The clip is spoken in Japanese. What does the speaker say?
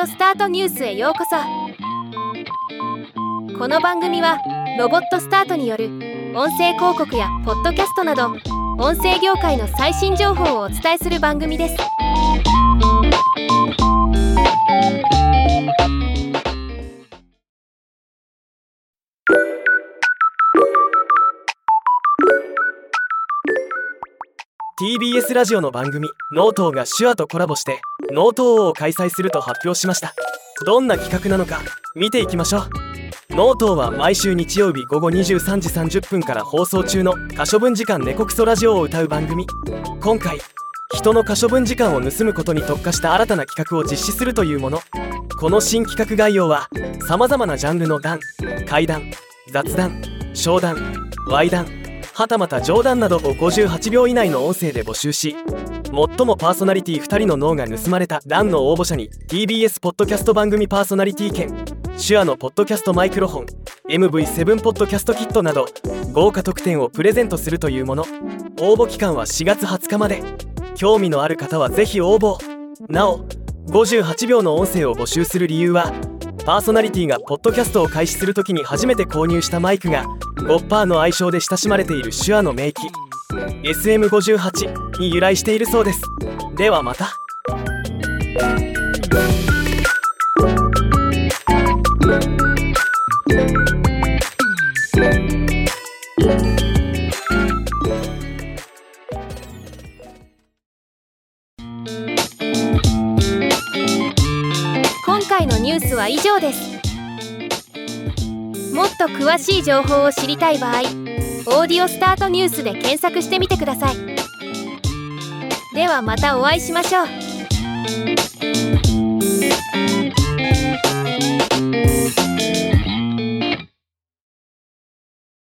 オスタートニュースへようこそ。この番組はロボットスタートによる音声広告やポッドキャストなど音声業界の最新情報をお伝えする番組です。TBS ラジオの番組「脳盗が SHURE とコラボして「脳盗王」を開催すると発表しました。どんな企画なのか見ていきましょう。脳盗は毎週日曜日午後23時30分から放送中の可処分時間猫クソラジオを歌う番組。今回人の可処分時間を盗むことに特化した新たな企画を実施するというもの。この新企画概要はさまざまなジャンルの談怪談雑談商談ワイ談はたまた冗談などを58秒以内の音声で募集し最もパーソナリティ2人の脳が盗まれた欄の応募者に TBS ポッドキャスト番組パーソナリティ券手話のポッドキャストマイクロフォン MV7 ポッドキャストキットなど豪華特典をプレゼントするというもの。応募期間は4月20日まで。興味のある方はぜひ応募。なお58秒の音声を募集する理由はパーソナリティがポッドキャストを開始するときに初めて購入したマイクがゴッパーの愛称で親しまれている手話の名機。SM58 に由来しているそうです。ではまた。今回のニュースは以上です。もっと詳しい情報を知りたい場合「オーディオスタートニュース」で検索してみてください。ではまたお会いしましょう。